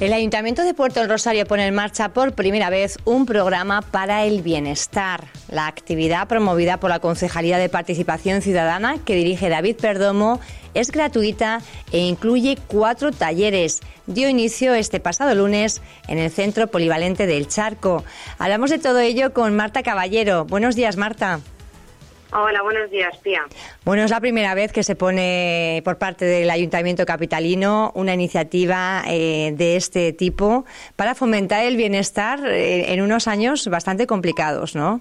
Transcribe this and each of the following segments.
El Ayuntamiento de Puerto del Rosario pone en marcha por primera vez un programa para el bienestar. La actividad promovida por la Concejalía de Participación Ciudadana que dirige David Perdomo es gratuita e incluye cuatro talleres. Dio inicio este pasado lunes en el Centro Polivalente del Charco. Hablamos de todo ello con Marta Caballero. Buenos días, Marta. Hola, buenos días, Pía. Bueno, es la primera vez que se pone por parte del Ayuntamiento Capitalino una iniciativa eh, de este tipo para fomentar el bienestar eh, en unos años bastante complicados, ¿no?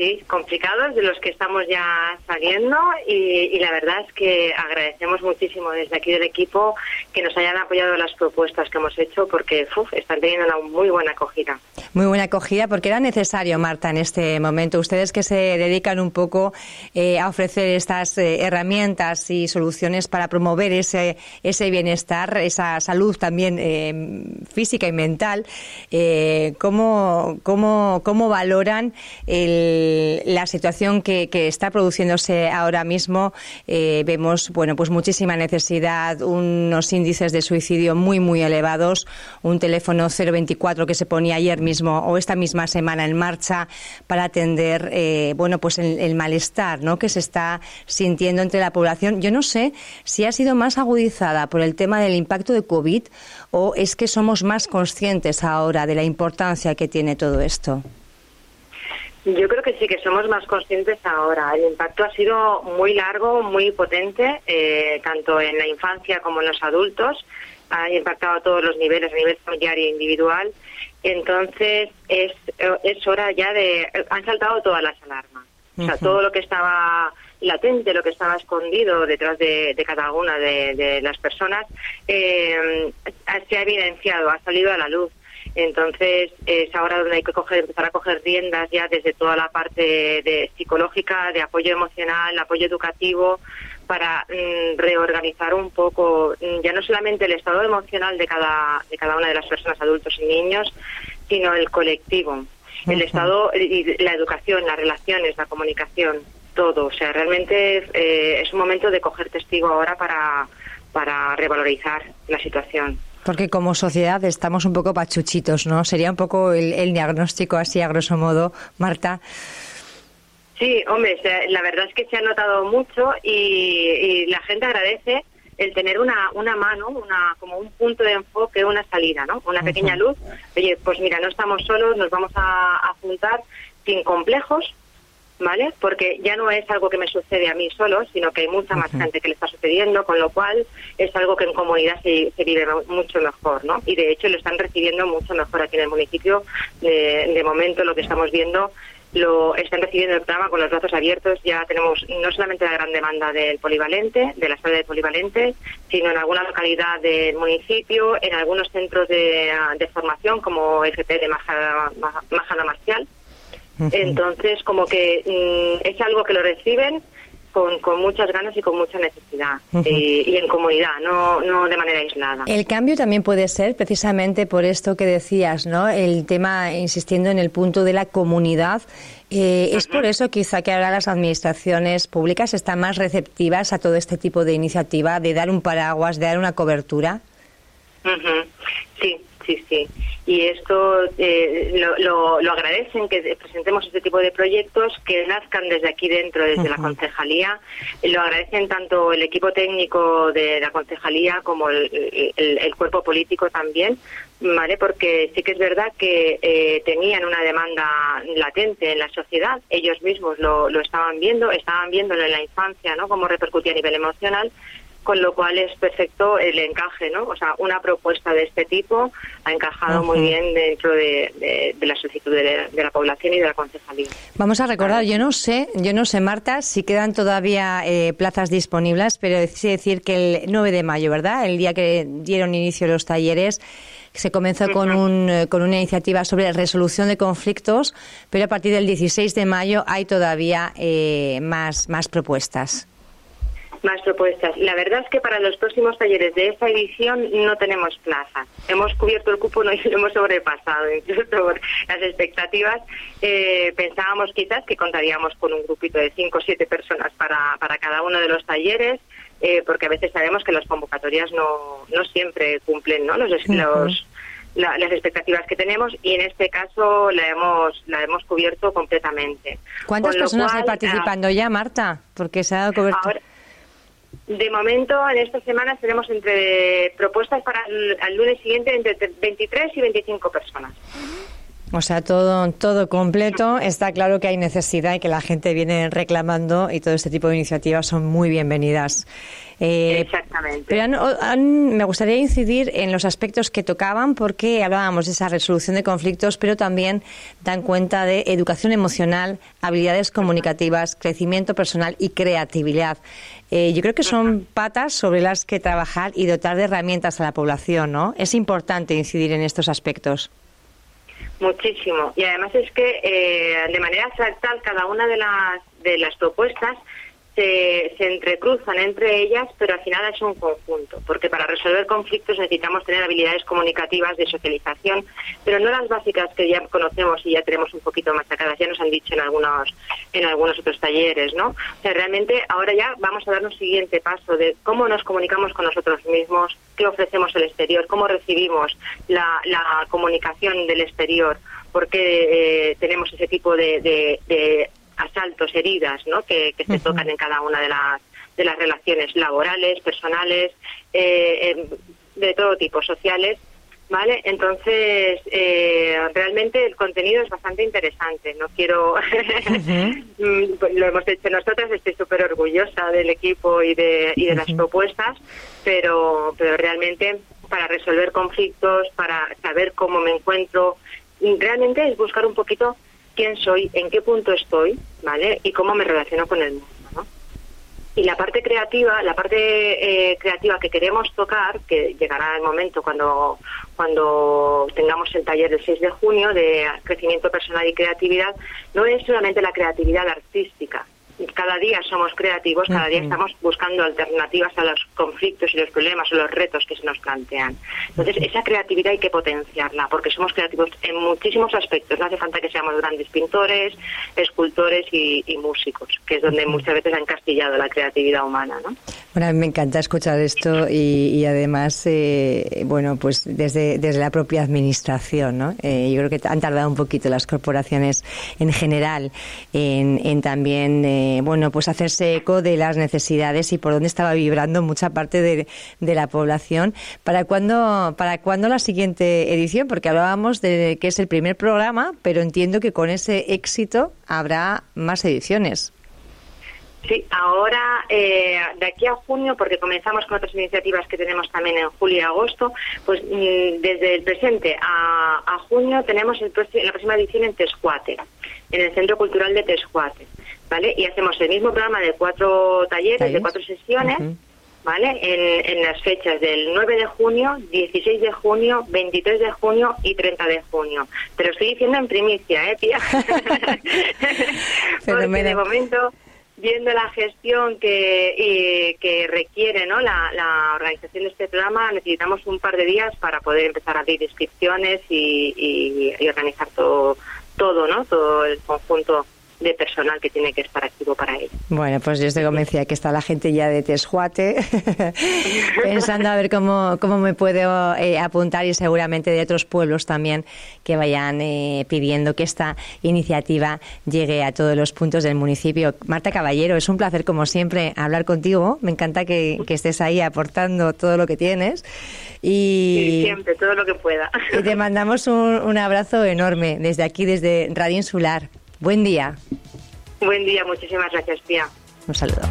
Sí, complicados de los que estamos ya saliendo y, la verdad es que agradecemos muchísimo desde aquí del equipo que nos hayan apoyado las propuestas que hemos hecho porque están teniendo una muy buena acogida. Muy buena acogida porque era necesario, Marta, en este momento. Ustedes que se dedican un poco eh, a ofrecer estas eh, herramientas y soluciones para promover ese, ese bienestar, esa salud también eh, física y mental, ¿cómo, cómo, ¿cómo valoran el la situación que, está produciéndose ahora mismo, eh, vemos bueno, pues muchísima necesidad, unos índices de suicidio muy, muy elevados, un teléfono 024 que se ponía ayer mismo o esta misma semana en marcha para atender eh, bueno, pues el, malestar ¿no? que se está sintiendo entre la población. Yo no sé si ha sido más agudizada por el tema del impacto de COVID o es que somos más conscientes ahora de la importancia que tiene todo esto. Yo creo que sí, que somos más conscientes ahora. El impacto ha sido muy largo, muy potente, eh, tanto en la infancia como en los adultos. Ha impactado a todos los niveles, a nivel familiar e individual. Entonces, es, es hora ya de... Han saltado todas las alarmas. O sea, todo lo que estaba latente, lo que estaba escondido detrás de, cada una de, las personas, eh, se ha evidenciado, ha salido a la luz. Entonces es ahora donde hay que coger, empezar a coger riendas ya desde toda la parte de psicológica, de apoyo emocional, apoyo educativo, para mm, reorganizar un poco mm, ya no solamente el estado emocional de cada, de cada una de las personas, adultos y niños, sino el colectivo, el estado y la educación, las relaciones, la comunicación, todo. O sea, realmente eh, es un momento de coger testigo ahora para, para revalorizar la situación. Porque como sociedad estamos un poco pachuchitos, ¿no? Sería un poco el, diagnóstico así a grosso modo, Marta. Sí, hombre, la verdad es que se ha notado mucho y, la gente agradece el tener una, una mano, una como un punto de enfoque, una salida, ¿no? Una pequeña luz. Oye, pues mira, no estamos solos, nos vamos a, a juntar sin complejos, ¿vale? Porque ya no es algo que me sucede a mí solo, sino que hay mucha más gente que le está sucediendo, con lo cual es algo que en comunidad se, vive mucho mejor, ¿no? Y de hecho lo están recibiendo mucho mejor aquí en el municipio. De, momento lo que estamos viendo lo están recibiendo el programa con los brazos abiertos. Ya tenemos no solamente la gran demanda del polivalente, de la sala de polivalente, sino en alguna localidad del municipio, en algunos centros de, formación como FP de Majana, Majana Marcial, entonces, como que mm, es algo que lo reciben con, con, muchas ganas y con mucha necesidad eh, y, en comunidad, no, no de manera aislada. El cambio también puede ser precisamente por esto que decías, ¿no? El tema, insistiendo en el punto de la comunidad. Eh, es por eso quizá que ahora las administraciones públicas están más receptivas a todo este tipo de iniciativa, de dar un paraguas, de dar una cobertura. Sí, sí, sí. Y esto eh, lo, lo, agradecen que presentemos este tipo de proyectos que nazcan desde aquí dentro, desde la concejalía. Lo agradecen tanto el equipo técnico de la concejalía como el, el, cuerpo político también, ¿vale? Porque sí que es verdad que eh, tenían una demanda latente en la sociedad. Ellos mismos lo, lo estaban viendo, estaban viéndolo en la infancia, ¿no? Cómo repercutía a nivel emocional con lo cual es perfecto el encaje, ¿no? O sea, una propuesta de este tipo ha encajado muy bien dentro de, la solicitud de, la población y de la concejalía. Vamos a recordar, yo no sé, yo no sé, Marta, si quedan todavía eh, plazas disponibles, pero sí decir que el 9 de mayo, ¿verdad? El día que dieron inicio los talleres, se comenzó con, un, eh, con una iniciativa sobre resolución de conflictos, pero a partir del 16 de mayo hay todavía eh, más, más propuestas más propuestas. La verdad es que para los próximos talleres de esta edición no tenemos plaza. Hemos cubierto el cupo y lo hemos sobrepasado, incluso por las expectativas. Eh, pensábamos quizás que contaríamos con un grupito de cinco o siete personas para, para cada uno de los talleres eh, porque a veces sabemos que las convocatorias no, no siempre cumplen ¿no? Los, los, las expectativas que tenemos y en este caso la hemos la hemos cubierto completamente. ¿Cuántas personas están participando ah, ya, Marta? Porque se ha dado cobertura. De momento, en estas semanas tenemos entre propuestas para el, lunes siguiente entre 23 y 25 personas. O sea, todo, todo completo. Está claro que hay necesidad y que la gente viene reclamando y todo este tipo de iniciativas son muy bienvenidas. Eh, Exactamente. Pero me gustaría incidir en los aspectos que tocaban porque hablábamos de esa resolución de conflictos, pero también dan cuenta de educación emocional, habilidades comunicativas, crecimiento personal y creatividad. Eh, yo creo que son patas sobre las que trabajar y dotar de herramientas a la población, ¿no? Es importante incidir en estos aspectos. Muchísimo. Y además es que eh, de manera fractal cada una de las, de las propuestas se, se, entrecruzan entre ellas, pero al final es un conjunto, porque para resolver conflictos necesitamos tener habilidades comunicativas de socialización, pero no las básicas que ya conocemos y ya tenemos un poquito machacadas, ya nos han dicho en algunos, en algunos otros talleres, ¿no? O sea, realmente ahora ya vamos a dar un siguiente paso de cómo nos comunicamos con nosotros mismos, qué ofrecemos al exterior, cómo recibimos la, comunicación del exterior, porque eh, tenemos ese tipo de asaltos, heridas, ¿no? Que, se tocan en cada una de las, de las relaciones laborales, personales, eh, de todo tipo, sociales, ¿vale? Entonces, eh, realmente el contenido es bastante interesante. No quiero... Mm, pues lo hemos hecho nosotras, estoy súper orgullosa del equipo y de, y de las propuestas, pero, pero realmente para resolver conflictos, para saber cómo me encuentro, realmente es buscar un poquito quién soy, en qué punto estoy, ¿vale? Y cómo me relaciono con el mundo. Y la parte creativa, la parte eh, creativa que queremos tocar, que llegará el momento cuando, cuando tengamos el taller del 6 de junio de crecimiento personal y creatividad, no es solamente la creatividad artística, cada día somos creativos, cada día estamos buscando alternativas a los conflictos y los problemas o los retos que se nos plantean. Entonces, esa creatividad hay que potenciarla, porque somos creativos en muchísimos aspectos. No hace falta que seamos grandes pintores, escultores y, músicos, que es donde muchas veces han encastillado la creatividad humana, ¿no? Bueno, a mí me encanta escuchar esto y, además, eh, bueno, pues desde, desde la propia administración, ¿no? Eh, yo creo que han tardado un poquito las corporaciones en general en, en también... Eh, eh, bueno, pues hacerse eco de las necesidades y por dónde estaba vibrando mucha parte de, la población. ¿Para cuándo, ¿Para cuándo la siguiente edición? Porque hablábamos de que es el primer programa, pero entiendo que con ese éxito habrá más ediciones. Sí, ahora eh, de aquí a junio, porque comenzamos con otras iniciativas que tenemos también en julio y agosto, pues mm, desde el presente a, junio tenemos el, la próxima edición en Tescuate, en el Centro Cultural de Tescuate. ¿Vale? Y hacemos el mismo programa de cuatro talleres, de cuatro sesiones, ¿vale? En, las fechas del 9 de junio, 16 de junio, 23 de junio y 30 de junio. Pero estoy diciendo en primicia, ¿eh, tía? Porque de momento viendo la gestión que, que requiere ¿no? La, la, organización de este programa, necesitamos un par de días para poder empezar a abrir inscripciones y, y organizar todo, todo, ¿no? todo el conjunto de personal que tiene que estar activo para ello. Bueno, pues yo estoy convencida que está la gente ya de Tesjuate pensando a ver cómo, cómo me puedo eh, apuntar y seguramente de otros pueblos también que vayan eh, pidiendo que esta iniciativa llegue a todos los puntos del municipio. Marta Caballero, es un placer como siempre hablar contigo. Me encanta que, estés ahí aportando todo lo que tienes. Y siempre, todo lo que pueda. Y te mandamos un, un abrazo enorme desde aquí, desde Radio Insular. Buen día. Buen día, muchísimas gracias, tía. Un saludo.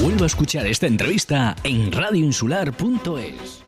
Vuelvo a escuchar esta entrevista en radioinsular.es.